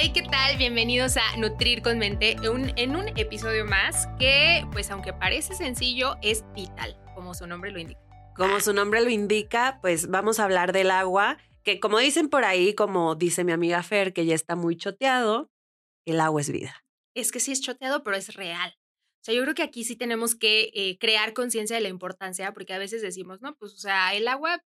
Hey, ¿qué tal? Bienvenidos a Nutrir con Mente en un episodio más que, pues aunque parece sencillo, es vital, como su nombre lo indica. Como su nombre lo indica, pues vamos a hablar del agua, que como dicen por ahí, como dice mi amiga Fer, que ya está muy choteado, el agua es vida. Es que sí es choteado, pero es real. O sea, yo creo que aquí sí tenemos que eh, crear conciencia de la importancia, porque a veces decimos, no, pues, o sea, el agua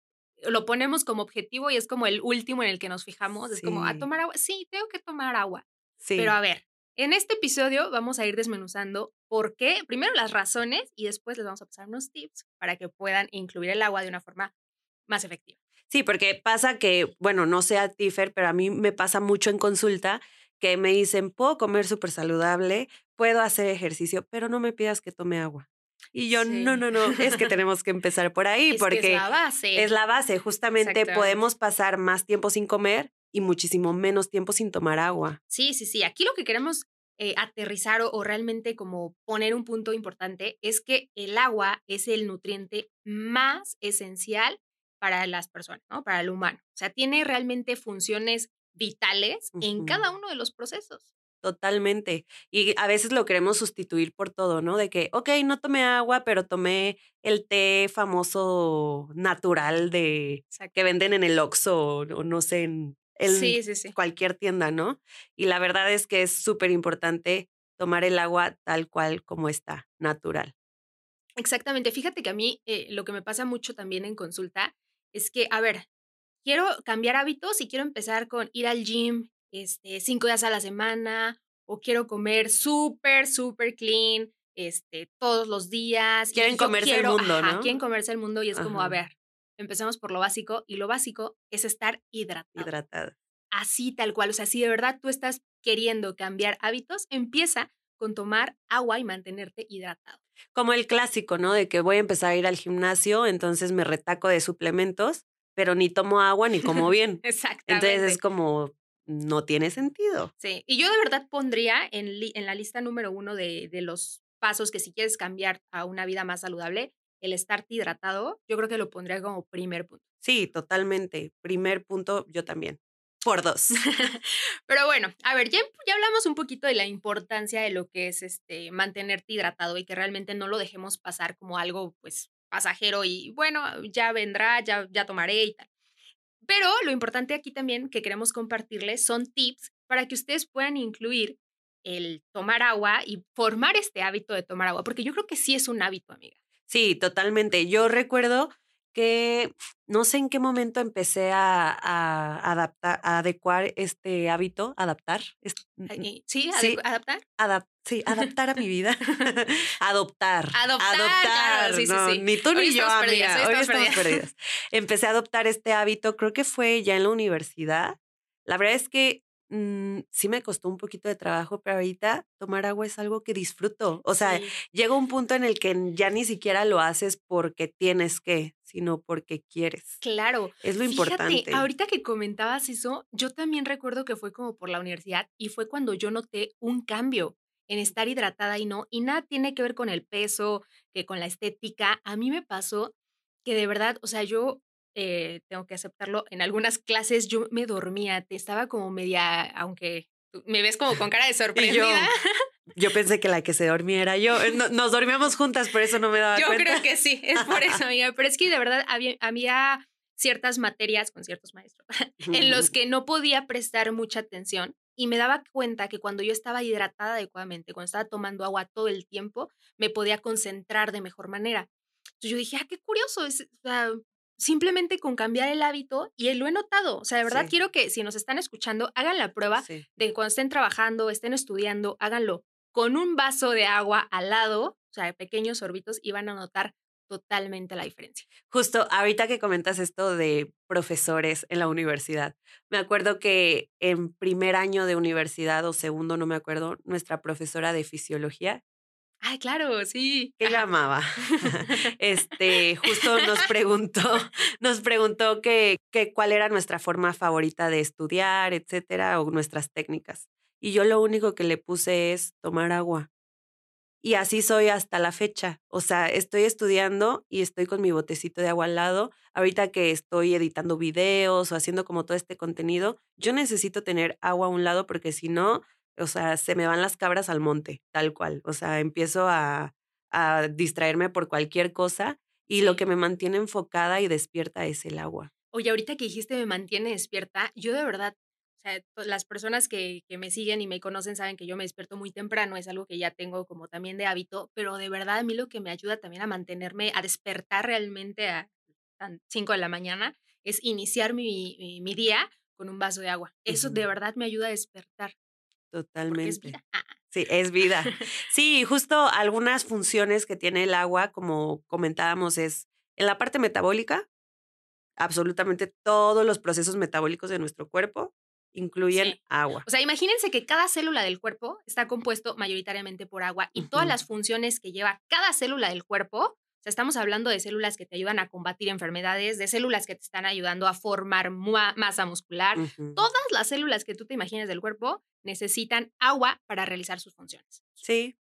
lo ponemos como objetivo y es como el último en el que nos fijamos. Es como, a tomar agua. Sí, tengo que tomar agua. Sí. Pero a ver, en este episodio vamos a ir desmenuzando por qué, primero las razones y después les vamos a pasar unos tips para que puedan incluir el agua de una forma más efectiva. Sí, porque pasa que, bueno, no sé a ti, Fer, pero a mí me pasa mucho en consulta que me dicen, puedo comer súper saludable, puedo hacer ejercicio, pero no me pidas que tome agua. Y yo, Sí. no, no, no, es que tenemos que empezar por ahí, Es que porque es la base. es la base. Justamente podemos pasar más tiempo sin comer y muchísimo menos tiempo sin tomar agua. Sí, sí, sí. Aquí lo que queremos eh, aterrizar o, o realmente como poner un punto importante es que el agua es el nutriente más esencial para las personas, ¿no? Para el humano. O sea, tiene realmente funciones vitales en cada uno de los procesos. Totalmente. Y a veces lo queremos sustituir por todo, ¿no? De que, ok, no tomé agua, pero tomé el té famoso natural de que venden en el Oxxo o, no sé, en el- Sí, sí, sí. cualquier tienda, ¿no? Y la verdad es que es súper importante tomar el agua tal cual como está, natural. Exactamente. Fíjate que a mí eh, lo que me pasa mucho también en consulta es que, a ver, quiero cambiar hábitos y quiero empezar con ir al gym este, cinco días a la semana o quiero comer súper, súper clean este, todos los días. Quieren comerse el quiero- mundo, ajá, ¿no? Quieren comerse el mundo y es como, a Ajá. ver, empecemos por lo básico y lo básico es estar hidratado. Hidratado. Así tal cual. O sea, si de verdad tú estás queriendo cambiar hábitos, empieza con tomar agua y mantenerte hidratado. Como el clásico, ¿no? De que voy a empezar a ir al gimnasio, entonces me retaco de suplementos, pero ni tomo agua ni como bien. Exactamente. Entonces es como, no tiene sentido. Sí, y yo de verdad pondría en, li- en la lista número uno de, de los pasos que si quieres cambiar a una vida más saludable, el estarte hidratado, yo creo que lo pondría como primer punto. Sí, totalmente. Primer punto, yo también. Por dos. Pero bueno, a ver, ya, ya hablamos un poquito de la importancia de lo que es este mantenerte hidratado y que realmente no lo dejemos pasar como algo pues pasajero y bueno, ya vendrá, ya, ya tomaré y tal. Pero lo importante aquí también que queremos compartirles son tips para que ustedes puedan incluir el tomar agua y formar este hábito de tomar agua, porque yo creo que sí es un hábito, amiga. Sí, totalmente. Yo recuerdo que no sé en qué momento empecé a, a adaptar, a adecuar este hábito, adaptar. ¿Sí? Sí. ¿Adecu- ¿Adaptar? adap- sí, adaptar a mi vida. adoptar. Adoptar, claro, sí, sí, no, sí. Ni tú Hoy ni yo, estamos amiga. perdidas, hoy Hoy estamos estamos perdidas. perdidas. Empecé a adoptar este hábito, creo que fue ya en la universidad. La verdad es que mm, sí me costó un poquito de trabajo, pero ahorita tomar agua es algo que disfruto. O sea, Sí. llega un punto en el que ya ni siquiera lo haces porque tienes que, sino porque quieres. Claro. Es lo Fíjate, importante. ahorita que comentabas eso, yo también recuerdo que fue como por la universidad y fue cuando yo noté un cambio en estar hidratada y no, y nada tiene que ver con el peso, que con la estética. A mí me pasó que de verdad, o sea, yo eh, tengo que aceptarlo, en algunas clases yo me dormía, te estaba como media, aunque me ves como con cara de sorprendida. Yo pensé que la que se dormía era yo. Eh, no- Nos dormíamos juntas, por eso no me daba Yo cuenta. creo que sí, es por eso, amiga. Pero es que de verdad había, había ciertas materias con ciertos maestros en los que no podía prestar mucha atención y me daba cuenta que cuando yo estaba hidratada adecuadamente, cuando estaba tomando agua todo el tiempo, me podía concentrar de mejor manera. Entonces yo dije, ah, qué curioso, es, o sea, simplemente con cambiar el hábito y lo he notado. O sea, de verdad Sí. quiero que si nos están escuchando, hagan la prueba Sí. de que cuando estén trabajando, estén estudiando, háganlo con un vaso de agua al lado, o sea, pequeños sorbitos y van a notar totalmente la diferencia. Justo ahorita que comentas esto de profesores en la universidad, me acuerdo que en primer año de universidad o segundo, no me acuerdo, nuestra profesora de fisiología Ay, claro, sí. que llamaba. este, justo nos preguntó, nos preguntó que, que, cuál era nuestra forma favorita de estudiar, etcétera, o nuestras técnicas. Y yo lo único que le puse es tomar agua. Y así soy hasta la fecha. O sea, estoy estudiando y estoy con mi botecito de agua al lado. Ahorita que estoy editando videos o haciendo como todo este contenido, yo necesito tener agua a un lado porque si no, o sea, se me van las cabras al monte, tal cual. O sea, empiezo a, a distraerme por cualquier cosa y lo que me mantiene enfocada y despierta es el agua. Oye, ahorita que dijiste me mantiene despierta, yo de verdad, o sea, las personas que, que me siguen y me conocen saben que yo me despierto muy temprano, es algo que ya tengo como también de hábito, pero de verdad a mí lo que me ayuda también a mantenerme, a despertar realmente a 5 de la mañana, es iniciar mi, mi, mi día con un vaso de agua. Eso uh -huh. de verdad me ayuda a despertar. Totalmente. Es vida. Sí, es vida. Sí, justo algunas funciones que tiene el agua, como comentábamos, es en la parte metabólica, absolutamente todos los procesos metabólicos de nuestro cuerpo incluyen sí. agua. O sea, imagínense que cada célula del cuerpo está compuesto mayoritariamente por agua y uh -huh. todas las funciones que lleva cada célula del cuerpo, o sea, estamos hablando de células que te ayudan a combatir enfermedades, de células que te están ayudando a formar masa muscular. Uh -huh. Todas las células que tú te imagines del cuerpo necesitan agua para realizar sus funciones. Sí.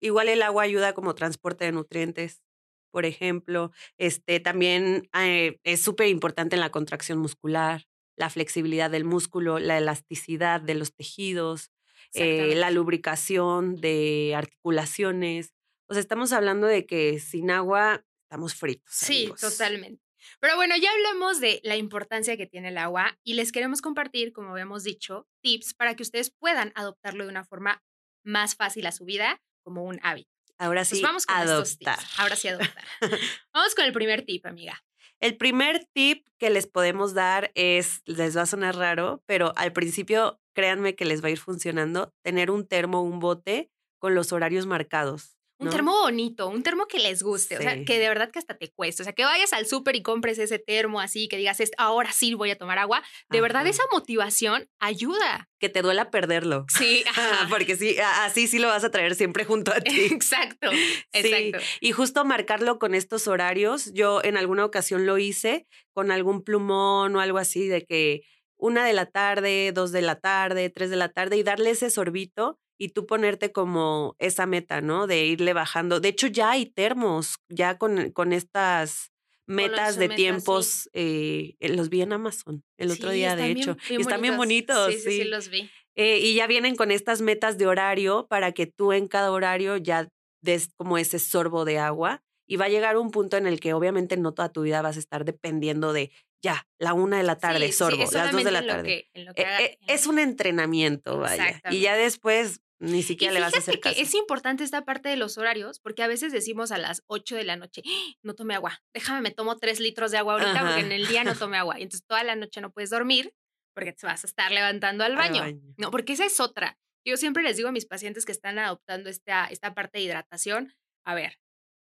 Igual el agua ayuda como transporte de nutrientes, por ejemplo. Este también eh, es súper importante en la contracción muscular la flexibilidad del músculo, la elasticidad de los tejidos, eh, la lubricación de articulaciones. O sea, estamos hablando de que sin agua estamos fritos. Sí, amigos. totalmente. Pero bueno, ya hablamos de la importancia que tiene el agua y les queremos compartir, como habíamos dicho, tips para que ustedes puedan adoptarlo de una forma más fácil a su vida como un hábito. Ahora sí, pues vamos con adoptar. Ahora sí, adoptar. vamos con el primer tip, amiga. El primer tip que les podemos dar es, les va a sonar raro, pero al principio créanme que les va a ir funcionando, tener un termo, un bote con los horarios marcados. ¿No? Un termo bonito, un termo que les guste, sí. o sea, que de verdad que hasta te cueste, o sea, que vayas al súper y compres ese termo así, que digas, ahora sí voy a tomar agua, de Ajá. verdad esa motivación ayuda. Que te duela perderlo. Sí, Ajá. porque sí, así sí lo vas a traer siempre junto a ti. Exacto, exacto. Sí. Y justo marcarlo con estos horarios, yo en alguna ocasión lo hice con algún plumón o algo así de que una de la tarde, dos de la tarde, tres de la tarde y darle ese sorbito y tú ponerte como esa meta, ¿no? De irle bajando. De hecho, ya hay termos, ya con, con estas metas de metas, tiempos, sí. eh, los vi en Amazon el otro sí, día, de hecho. Bien, y están bien bonitos. Sí, sí, sí, los vi. Eh, y ya vienen con estas metas de horario para que tú en cada horario ya des como ese sorbo de agua. Y va a llegar un punto en el que obviamente no toda tu vida vas a estar dependiendo de ya, la una de la tarde, sí, sorbo, sí, las dos de la tarde. Que, que eh, haga, eh, es un entrenamiento, vaya. Y ya después ni siquiera le vas a hacer caso. Que es importante esta parte de los horarios, porque a veces decimos a las 8 de la noche, ¡Ah! no tome agua, déjame, me tomo tres litros de agua ahorita Ajá. porque en el día no tome agua. Y entonces toda la noche no puedes dormir porque te vas a estar levantando al baño. al baño. No, porque esa es otra. Yo siempre les digo a mis pacientes que están adoptando esta, esta parte de hidratación, a ver,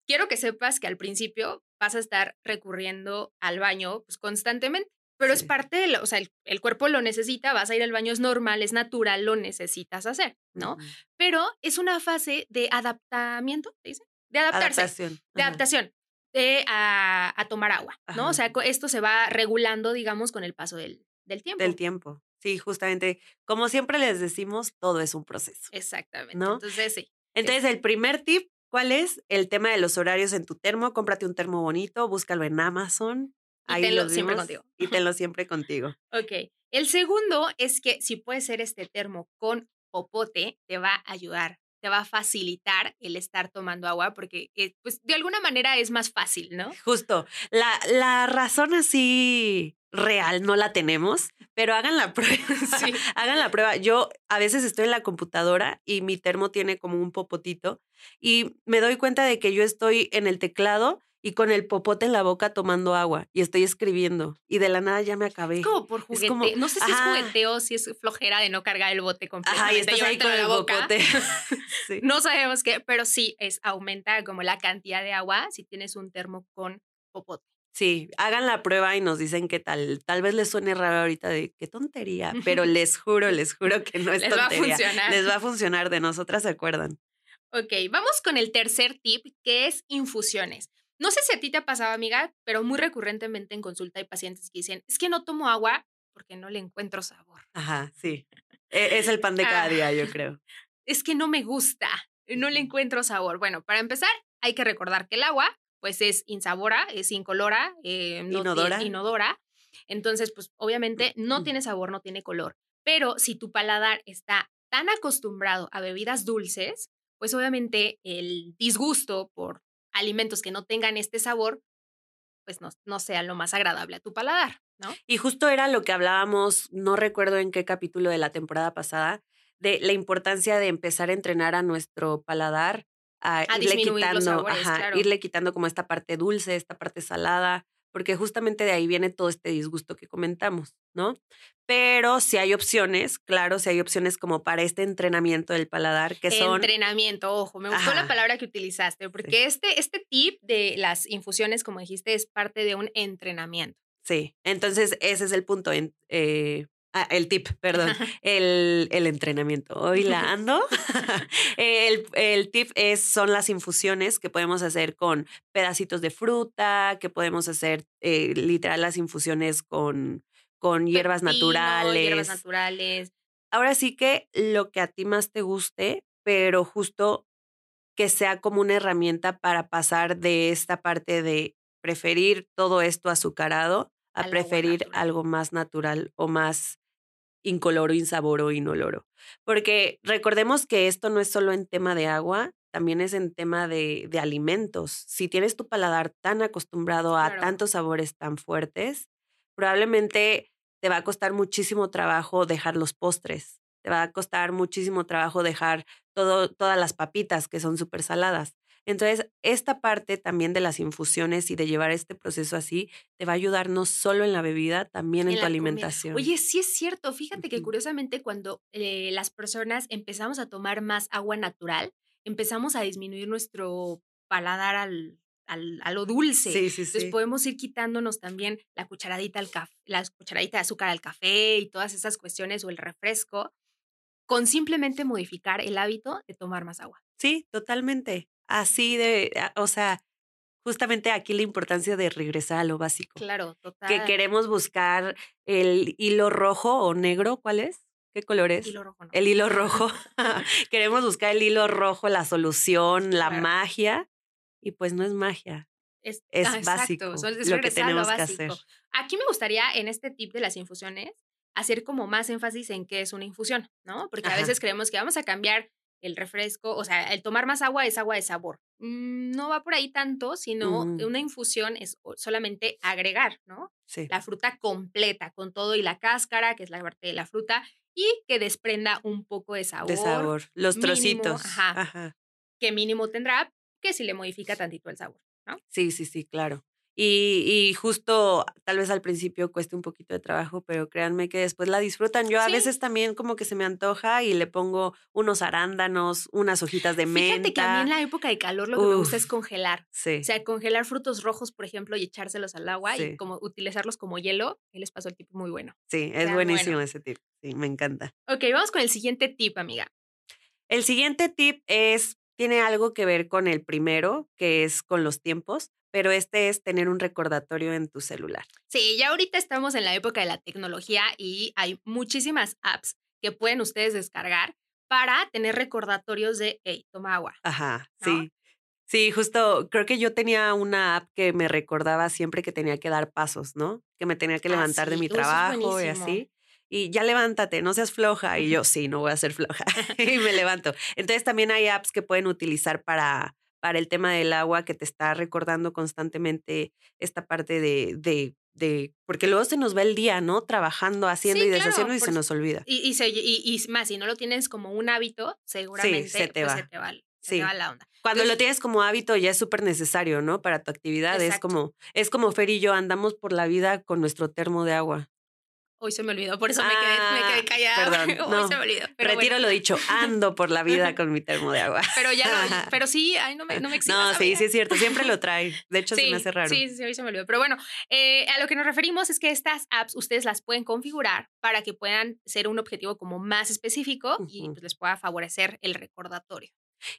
quiero que sepas que al principio vas a estar recurriendo al baño pues, constantemente. Pero sí. es parte de lo, o sea, el, el, cuerpo lo necesita, vas a ir al baño, es normal, es natural, lo necesitas hacer, ¿no? Uh -huh. Pero es una fase de adaptamiento, ¿te dice? De adaptarse. Adaptación. Uh -huh. De adaptación. De a, a tomar agua, ¿no? O sea, esto se va regulando, digamos, con el paso del, del tiempo. Del tiempo. Sí, justamente. Como siempre les decimos, todo es un proceso. Exactamente. ¿no? Entonces, sí. Entonces, sí. el primer tip, ¿cuál es? El tema de los horarios en tu termo. Cómprate un termo bonito, búscalo en Amazon y Ahí tenlo siempre contigo. Y tenlo siempre contigo. ok. El segundo es que si puede ser este termo con popote, te va a ayudar, te va a facilitar el estar tomando agua porque, eh, pues, de alguna manera es más fácil, ¿no? Justo. La, la razón así real no la tenemos, pero hagan la prueba. Sí. hagan la prueba. Yo a veces estoy en la computadora y mi termo tiene como un popotito y me doy cuenta de que yo estoy en el teclado y con el popote en la boca tomando agua y estoy escribiendo y de la nada ya me acabé. Es como por juguete. no sé si es jugueteo, si es flojera de no cargar el bote completo. Ajá, y estás ahí con el popote. No sabemos qué, pero sí es aumenta como la cantidad de agua si tienes un termo con popote. Sí, hagan la prueba y nos dicen qué tal. Tal vez les suene raro ahorita de qué tontería, pero les juro, les juro que no es les tontería. Les va a funcionar. Les va a funcionar, de nosotras se acuerdan. Ok, vamos con el tercer tip, que es infusiones. No sé si a ti te ha pasado, amiga, pero muy recurrentemente en consulta hay pacientes que dicen, es que no tomo agua porque no le encuentro sabor. Ajá, sí. E, es el pan de cada ah, día, yo creo. Es que no me gusta, no le encuentro sabor. Bueno, para empezar, hay que recordar que el agua, pues es insabora, es incolora, eh, inodora. inodora. Entonces, pues obviamente no tiene sabor, no tiene color. Pero si tu paladar está tan acostumbrado a bebidas dulces, pues obviamente el disgusto por alimentos que no tengan este sabor, pues no, no sea lo más agradable a tu paladar, ¿no? Y justo era lo que hablábamos, no recuerdo en qué capítulo de la temporada pasada, de la importancia de empezar a entrenar a nuestro paladar, a, irle quitando, irle quitando como esta parte dulce, esta parte salada, porque justamente de ahí viene todo este disgusto que comentamos, ¿no? Pero si hay opciones, claro, si hay opciones como para este entrenamiento del paladar, que son... Entrenamiento, ojo, me gustó la palabra que utilizaste, porque este, este tip de las infusiones, como dijiste, es parte de un entrenamiento. Sí, entonces ese es el punto. Eh, Ah, el tip, perdón. El, el entrenamiento. Hoy la ando. el, el, tip es, son las infusiones que podemos hacer con pedacitos de fruta, que podemos hacer eh, literal las infusiones con, con hierbas naturales. Hierbas naturales. Ahora sí que lo que a ti más te guste, pero justo que sea como una herramienta para pasar de esta parte de preferir todo esto azucarado a preferir algo más natural o más incoloro, insaboro, inoloro. Porque recordemos que esto no es solo en tema de agua, también es en tema de, de alimentos. Si tienes tu paladar tan acostumbrado a tantos sabores tan fuertes, probablemente te va a costar muchísimo trabajo dejar los postres. Te va a costar muchísimo trabajo dejar todo, todas las papitas que son súper saladas. Entonces, esta parte también de las infusiones y de llevar este proceso así te va a ayudar no solo en la bebida, también en, tu alimentación. Oye, sí es cierto. Fíjate que curiosamente cuando eh, las personas empezamos a tomar más agua natural, empezamos a disminuir nuestro paladar al, a lo dulce. Sí, sí, Entonces podemos ir quitándonos también la cucharadita, al café, la cucharadita de azúcar al café y todas esas cuestiones o el refresco con simplemente modificar el hábito de tomar más agua. Sí, totalmente así de, o sea, justamente aquí la importancia de regresar a lo básico. Claro, total. Que queremos buscar el hilo rojo o negro, ¿cuál es? ¿Qué color es? Hilo rojo, El hilo rojo. queremos buscar el hilo rojo, la solución, la magia, y pues no es magia. Es, es ah, básico es lo que tenemos que hacer. Aquí me gustaría, en este tip de las infusiones, hacer como más énfasis en qué es una infusión, ¿no? Porque a veces creemos que vamos a cambiar el refresco, o sea, el tomar más agua es agua de sabor. Mm, no va por ahí tanto, sino una infusión es solamente agregar, ¿no? Sí. La fruta completa, con todo y la cáscara, que es la parte de la fruta, y que desprenda un poco de sabor. De sabor, los trocitos. Ajá, Que mínimo tendrá, que si le modifica tantito el sabor, ¿no? Sí, sí, sí, claro. Y, justo tal vez al principio cueste un poquito de trabajo, pero créanme que después la disfrutan. Yo a veces también como que se me antoja y le pongo unos arándanos, unas hojitas de menta. Fíjate que a mí en la época de calor lo que me gusta es congelar. Sí. O sea, congelar frutos rojos, por ejemplo, y echárselos al agua y como utilizarlos como hielo. Y les pasó el tip muy bueno. Sí, es buenísimo ese tip. Sí, me encanta. Ok, vamos con el siguiente tip, amiga. El siguiente tip es, tiene algo que ver con el primero, que es con los tiempos pero este es tener un recordatorio en tu celular. Sí, ya ahorita estamos en la época de la tecnología y hay muchísimas apps que pueden ustedes descargar para tener recordatorios de, hey, toma agua. Ajá, sí. Sí, justo creo que yo tenía una app que me recordaba siempre que tenía que dar pasos, ¿no? Que me tenía que ah, levantar de mi trabajo y así. Y ya levántate, no seas floja. Y yo, sí, no voy a ser floja. y me levanto. Entonces también hay apps que pueden utilizar para para el tema del agua que te está recordando constantemente esta parte de, de, de porque luego se nos va el día, ¿no? Trabajando, haciendo y deshaciendo y se nos olvida. Y, y, y, más, si no lo tienes como un hábito, seguramente se te, pues, va. se te va. Se te va la onda. Cuando lo tienes como hábito ya es súper necesario, ¿no? Para tu actividad. Es como, es como Fer y yo andamos por la vida con nuestro termo de agua. Hoy se me olvidó, por eso me, quedé, me quedé ah, callada. Perdón, Hoy se me olvidó. Retiro lo dicho, ando por la vida con mi termo de agua. Pero ya lo, pero sí, ay, no me, no me No, sí, sí es cierto, siempre lo trae. De hecho, se me hace raro. Sí, sí, hoy se me olvidó. Pero bueno, eh, a lo que nos referimos es que estas apps ustedes las pueden configurar para que puedan ser un objetivo como más específico y pues, les pueda favorecer el recordatorio.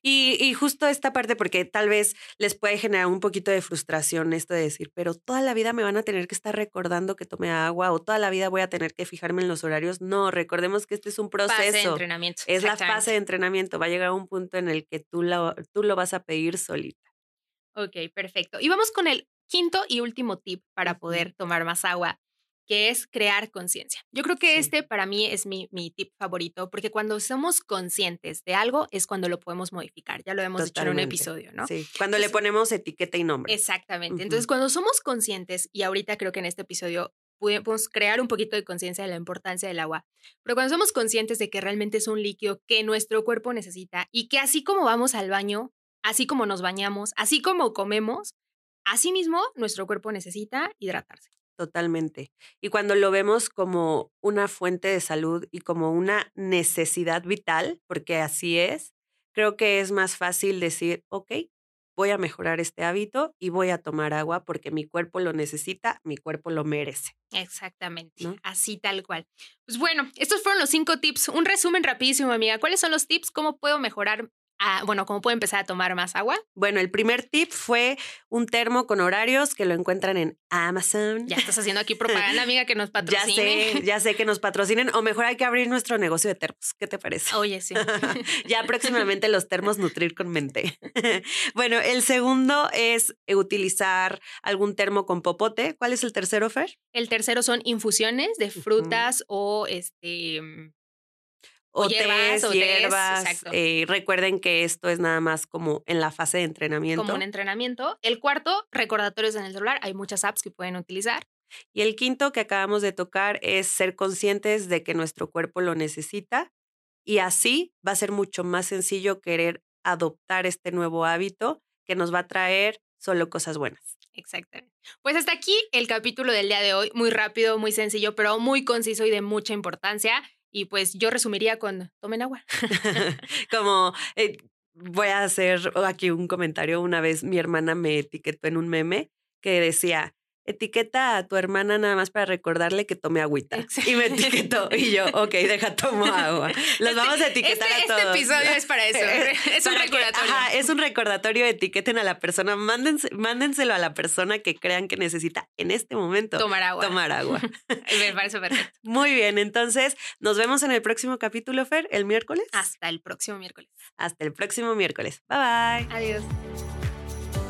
Y, justo esta parte, porque tal vez les puede generar un poquito de frustración esto de decir, pero toda la vida me van a tener que estar recordando que tome agua o toda la vida voy a tener que fijarme en los horarios. No, recordemos que este es un proceso. Fase de entrenamiento. Es la fase de entrenamiento. Va a llegar a un punto en el que tú lo, tú lo vas a pedir solita. Ok, perfecto. Y vamos con el quinto y último tip para poder tomar más agua que es crear conciencia. Yo creo que este para mí es mi, mi, tip favorito, porque cuando somos conscientes de algo es cuando lo podemos modificar. Ya lo hemos dicho en un episodio, ¿no? Sí, cuando le ponemos etiqueta y nombre. Exactamente. Entonces, cuando somos conscientes, y ahorita creo que en este episodio podemos crear un poquito de conciencia de la importancia del agua, pero cuando somos conscientes de que realmente es un líquido que nuestro cuerpo necesita y que así como vamos al baño, así como nos bañamos, así como comemos, así mismo nuestro cuerpo necesita hidratarse. Totalmente. Y cuando lo vemos como una fuente de salud y como una necesidad vital, porque así es, creo que es más fácil decir, ok, voy a mejorar este hábito y voy a tomar agua porque mi cuerpo lo necesita, mi cuerpo lo merece. Exactamente, así tal cual. Pues bueno, estos fueron los cinco tips. Un resumen rapidísimo, amiga. ¿Cuáles son los tips? ¿Cómo puedo mejorar bueno, ¿cómo puedo empezar a tomar más agua? Bueno, el primer tip fue un termo con horarios que lo encuentran en Amazon. Ya estás haciendo aquí propaganda, amiga, que nos patrocinen. Ya sé, ya sé que nos patrocinen. O mejor hay que abrir nuestro negocio de termos. ¿Qué te parece? Oye, sí. ya próximamente los termos nutrir con mente. bueno, el segundo es utilizar algún termo con popote. ¿Cuál es el tercero, Fer? El tercero son infusiones de frutas o este o, hierbas. Eh, recuerden que esto es nada más como en la fase de entrenamiento. Como un entrenamiento. El cuarto, recordatorios en el celular. Hay muchas apps que pueden utilizar. Y el quinto que acabamos de tocar es ser conscientes de que nuestro cuerpo lo necesita y así va a ser mucho más sencillo querer adoptar este nuevo hábito que nos va a traer solo cosas buenas. Exactamente. Pues hasta aquí el capítulo del día de hoy, muy rápido, muy sencillo, pero muy conciso y de mucha importancia. Y pues yo resumiría con tomen agua. Como eh, voy a hacer aquí un comentario. Una vez mi hermana me etiquetó en un meme que decía, etiqueta a tu hermana nada más para recordarle que tome agüita. Y me etiquetó y yo, ok, deja, tomo agua. Los este, vamos a etiquetar a este todos. Este episodio es para eso. Es un recordatorio. es un recordatorio, etiqueten a la persona, mándenselo a la persona que crean que necesita en este momento. Tomar agua. Tomar agua. me parece perfecto. Muy bien, entonces nos vemos en el próximo capítulo, Fer, el miércoles. Hasta el próximo miércoles. Hasta el próximo miércoles. Bye bye. Adiós.